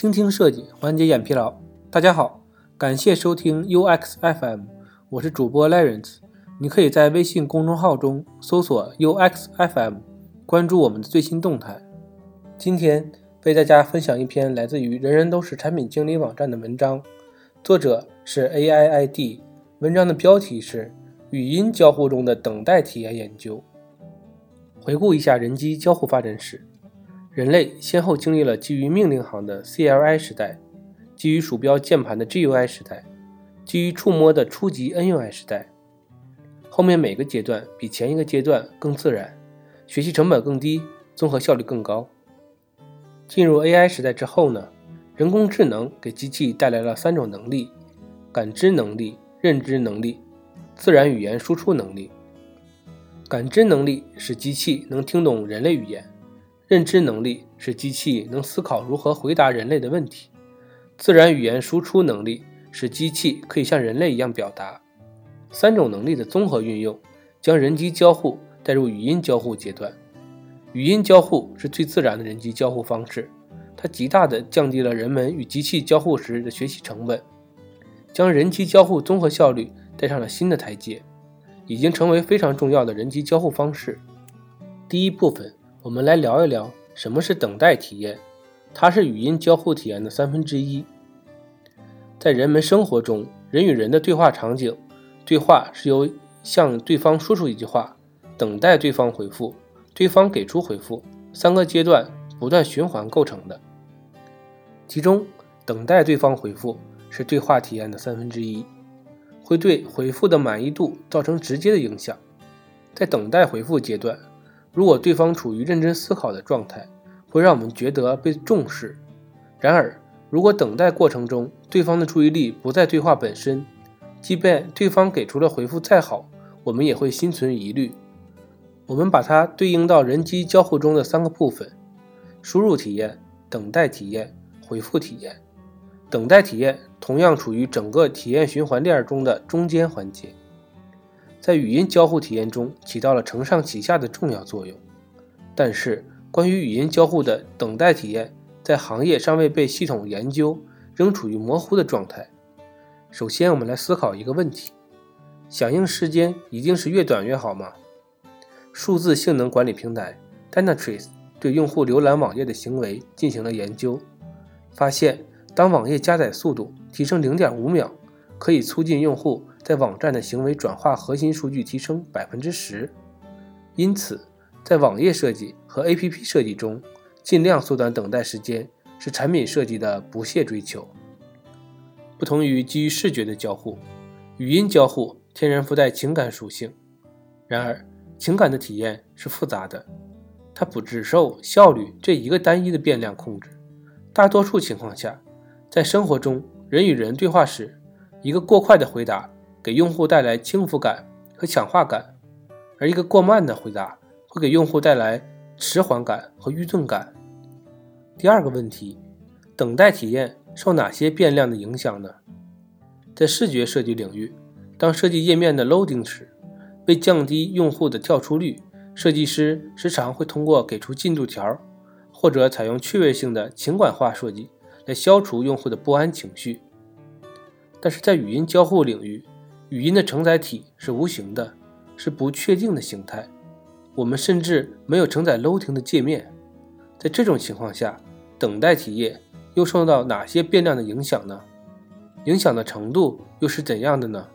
倾听设计，缓解眼疲劳。大家好，感谢收听 UX FM，我是主播 Lawrence。你可以在微信公众号中搜索 UX FM，关注我们的最新动态。今天为大家分享一篇来自于人人都是产品经理网站的文章，作者是 AIID。文章的标题是“语音交互中的等待体验研究”。回顾一下人机交互发展史。人类先后经历了基于命令行的 CLI 时代，基于鼠标键盘的 GUI 时代，基于触摸的初级 NUI 时代。后面每个阶段比前一个阶段更自然，学习成本更低，综合效率更高。进入 AI 时代之后呢，人工智能给机器带来了三种能力：感知能力、认知能力、自然语言输出能力。感知能力使机器能听懂人类语言。认知能力使机器能思考如何回答人类的问题，自然语言输出能力使机器可以像人类一样表达。三种能力的综合运用，将人机交互带入语音交互阶段。语音交互是最自然的人机交互方式，它极大地降低了人们与机器交互时的学习成本，将人机交互综合效率带上了新的台阶，已经成为非常重要的人机交互方式。第一部分。我们来聊一聊什么是等待体验，它是语音交互体验的三分之一。在人们生活中，人与人的对话场景，对话是由向对方说出一句话，等待对方回复，对方给出回复三个阶段不断循环构成的。其中，等待对方回复是对话体验的三分之一，会对回复的满意度造成直接的影响。在等待回复阶段。如果对方处于认真思考的状态，会让我们觉得被重视。然而，如果等待过程中对方的注意力不在对话本身，即便对方给出了回复再好，我们也会心存疑虑。我们把它对应到人机交互中的三个部分：输入体验、等待体验、回复体验。等待体验同样处于整个体验循环链中的中间环节。在语音交互体验中起到了承上启下的重要作用，但是关于语音交互的等待体验，在行业尚未被系统研究，仍处于模糊的状态。首先，我们来思考一个问题：响应时间一定是越短越好吗？数字性能管理平台 Dynatrace 对用户浏览网页的行为进行了研究，发现当网页加载速度提升0.5秒，可以促进用户。在网站的行为转化核心数据提升百分之十，因此，在网页设计和 APP 设计中，尽量缩短等待时间是产品设计的不懈追求。不同于基于视觉的交互，语音交互天然附带情感属性。然而，情感的体验是复杂的，它不只受效率这一个单一的变量控制。大多数情况下，在生活中，人与人对话时，一个过快的回答。给用户带来轻浮感和强化感，而一个过慢的回答会给用户带来迟缓感和愚钝感。第二个问题，等待体验受哪些变量的影响呢？在视觉设计领域，当设计页面的 loading 时，为降低用户的跳出率，设计师时常会通过给出进度条，或者采用趣味性的情感化设计来消除用户的不安情绪。但是在语音交互领域，语音的承载体是无形的，是不确定的形态。我们甚至没有承载 loading 的界面。在这种情况下，等待体验又受到哪些变量的影响呢？影响的程度又是怎样的呢？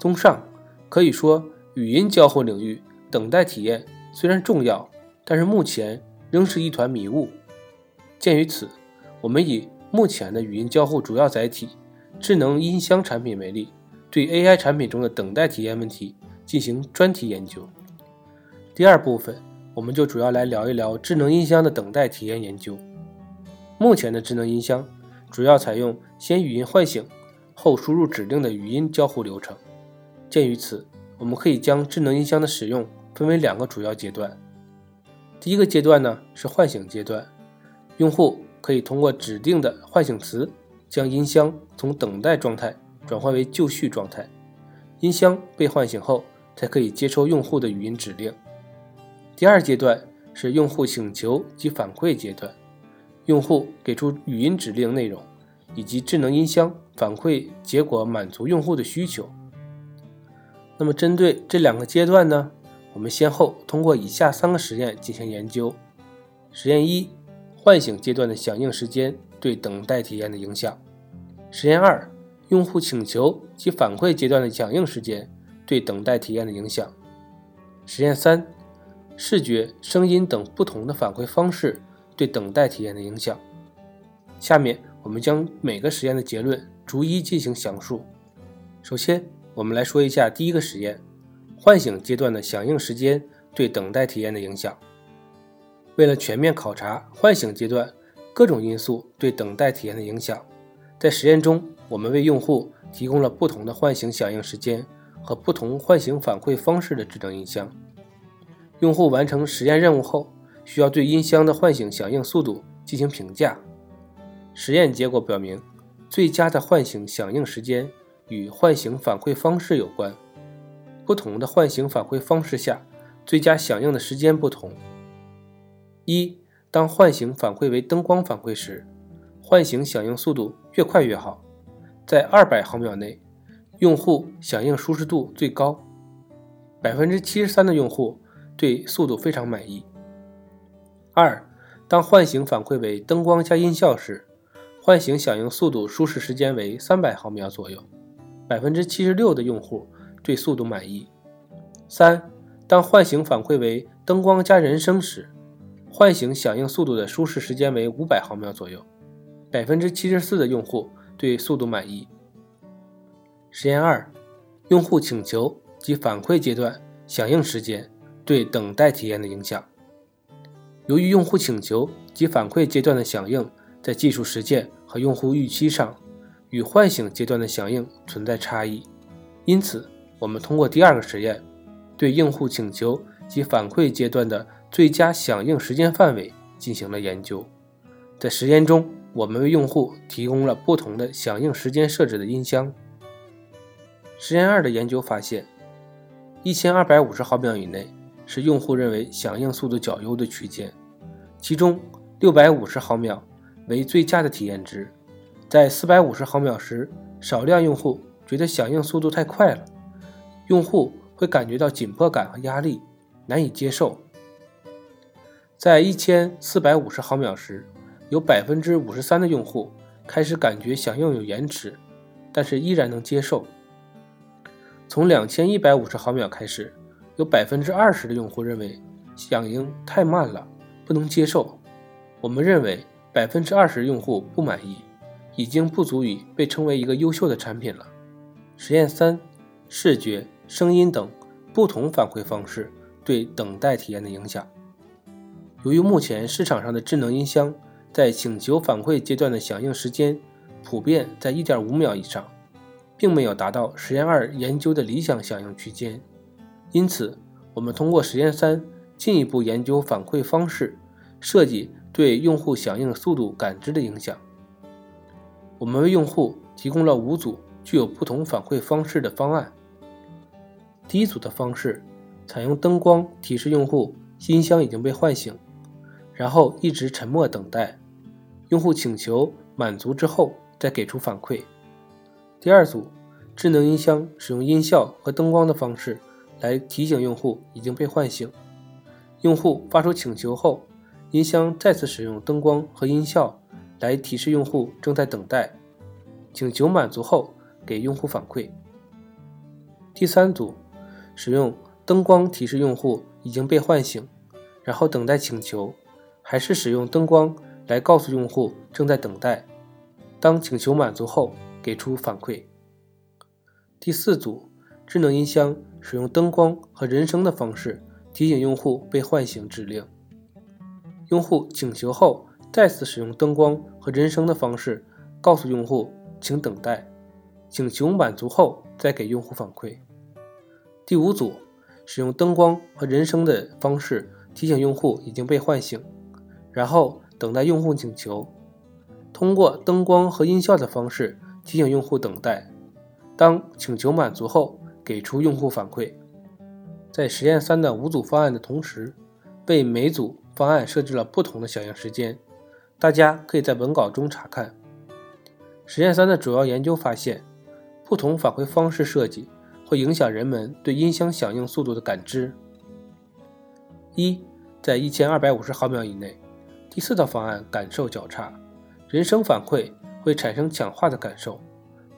综上，可以说，语音交互领域等待体验虽然重要，但是目前仍是一团迷雾。鉴于此，我们以目前的语音交互主要载体智能音箱产品为例。对 AI 产品中的等待体验问题进行专题研究。第二部分，我们就主要来聊一聊智能音箱的等待体验研究。目前的智能音箱主要采用先语音唤醒后输入指令的语音交互流程。鉴于此，我们可以将智能音箱的使用分为两个主要阶段。第一个阶段呢是唤醒阶段，用户可以通过指定的唤醒词将音箱从等待状态。转换为就绪状态，音箱被唤醒后才可以接收用户的语音指令。第二阶段是用户请求及反馈阶段，用户给出语音指令内容，以及智能音箱反馈结果满足用户的需求。那么针对这两个阶段呢，我们先后通过以下三个实验进行研究。实验一：唤醒阶段的响应时间对等待体验的影响。实验二：用户请求及反馈阶段的响应时间对等待体验的影响。实验三：视觉、声音等不同的反馈方式对等待体验的影响。下面我们将每个实验的结论逐一进行详述。首先，我们来说一下第一个实验：唤醒阶段的响应时间对等待体验的影响。为了全面考察唤醒阶段各种因素对等待体验的影响，在实验中，我们为用户提供了不同的唤醒响应时间和不同唤醒反馈方式的智能音箱。用户完成实验任务后，需要对音箱的唤醒响应速度进行评价。实验结果表明，最佳的唤醒响应时间与唤醒反馈方式有关。不同的唤醒反馈方式下，最佳响应的时间不同。一，当唤醒反馈为灯光反馈时，唤醒响应速度越快越好，在二百毫秒内，用户响应舒适度最高，百分之七十三的用户对速度非常满意。二，当唤醒反馈为灯光加音效时，唤醒响应速度舒适时间为三百毫秒左右，百分之七十六的用户对速度满意。三，当唤醒反馈为灯光加人声时，唤醒响应速度的舒适时间为五百毫秒左右，百分之七十四的用户对速度满意。实验二，用户请求及反馈阶段响应时间对等待体验的影响。由于用户请求及反馈阶段的响应在技术实践和用户预期上与唤醒阶段的响应存在差异，因此我们通过第二个实验，对用户请求及反馈阶段的最佳响应时间范围进行了研究，在实验中，我们为用户提供了不同的响应时间设置的音箱。实验二的研究发现，一千二百五十毫秒以内是用户认为响应速度较优的区间，其中六百五十毫秒为最佳的体验值。在四百五十毫秒时，少量用户觉得响应速度太快了，用户会感觉到紧迫感和压力，难以接受。在一千四百五十毫秒时，有百分之五十三的用户开始感觉响应有延迟，但是依然能接受。从两千一百五十毫秒开始，有百分之二十的用户认为响应太慢了，不能接受。我们认为百分之二十用户不满意，已经不足以被称为一个优秀的产品了。实验三：视觉、声音等不同反馈方式对等待体验的影响。由于目前市场上的智能音箱在请求反馈阶段的响应时间普遍在1.5秒以上，并没有达到实验二研究的理想响应区间，因此，我们通过实验三进一步研究反馈方式设计对用户响应速度感知的影响。我们为用户提供了五组具有不同反馈方式的方案。第一组的方式采用灯光提示用户音箱已经被唤醒。然后一直沉默等待，用户请求满足之后再给出反馈。第二组，智能音箱使用音效和灯光的方式来提醒用户已经被唤醒。用户发出请求后，音箱再次使用灯光和音效来提示用户正在等待。请求满足后给用户反馈。第三组，使用灯光提示用户已经被唤醒，然后等待请求。还是使用灯光来告诉用户正在等待，当请求满足后给出反馈。第四组，智能音箱使用灯光和人声的方式提醒用户被唤醒指令。用户请求后，再次使用灯光和人声的方式告诉用户请等待，请求满足后再给用户反馈。第五组，使用灯光和人声的方式提醒用户已经被唤醒。然后等待用户请求，通过灯光和音效的方式提醒用户等待。当请求满足后，给出用户反馈。在实验三的五组方案的同时，为每组方案设置了不同的响应时间，大家可以在文稿中查看。实验三的主要研究发现，不同反馈方式设计会影响人们对音箱响应速度的感知。一，在一千二百五十毫秒以内，第四套方案感受较差，人声反馈会产生强化的感受，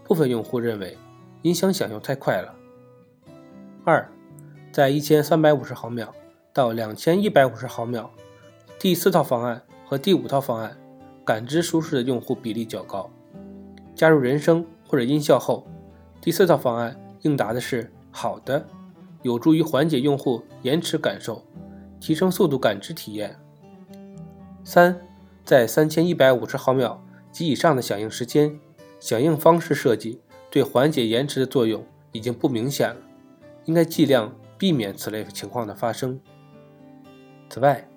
部分用户认为音箱响应太快了。二，在一千三百五十毫秒到两千一百五十毫秒，第四套方案和第五套方案感知舒适的用户比例较高。加入人声或者音效后，第四套方案应答的是好的，有助于缓解用户延迟感受，提升速度感知体验。三，在三千一百五十毫秒及以上的响应时间，响应方式设计对缓解延迟的作用已经不明显了，应该尽量避免此类情况的发生。此外，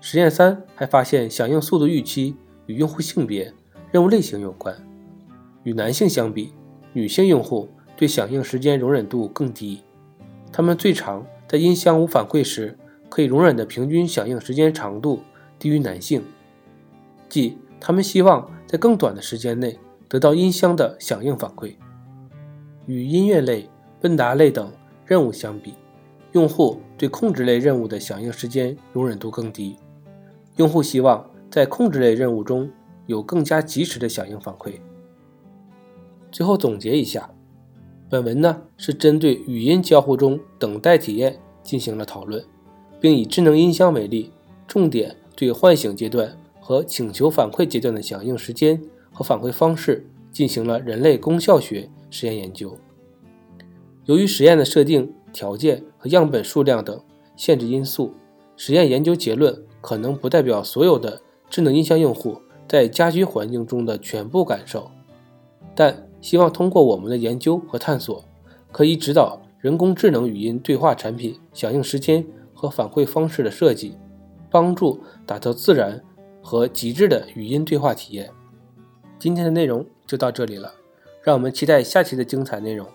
实验三还发现响应速度预期与用户性别、任务类型有关。与男性相比，女性用户对响应时间容忍度更低。他们最长在音箱无反馈时可以容忍的平均响应时间长度低于男性，即他们希望在更短的时间内得到音箱的响应反馈。与音乐类、问答类等任务相比，用户对控制类任务的响应时间容忍度更低。用户希望在控制类任务中有更加及时的响应反馈。最后总结一下，本文呢是针对语音交互中等待体验进行了讨论，并以智能音箱为例，重点对唤醒阶段和请求反馈阶段的响应时间和反馈方式进行了人类功效学实验研究。由于实验的设定条件和样本数量等限制因素，实验研究结论可能不代表所有的智能音箱用户在家居环境中的全部感受，但。希望通过我们的研究和探索，可以指导人工智能语音对话产品响应时间和反馈方式的设计，帮助打造自然和极致的语音对话体验。今天的内容就到这里了，让我们期待下期的精彩内容。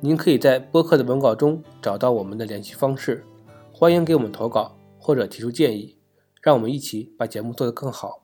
您可以在播客的文稿中找到我们的联系方式，欢迎给我们投稿或者提出建议，让我们一起把节目做得更好。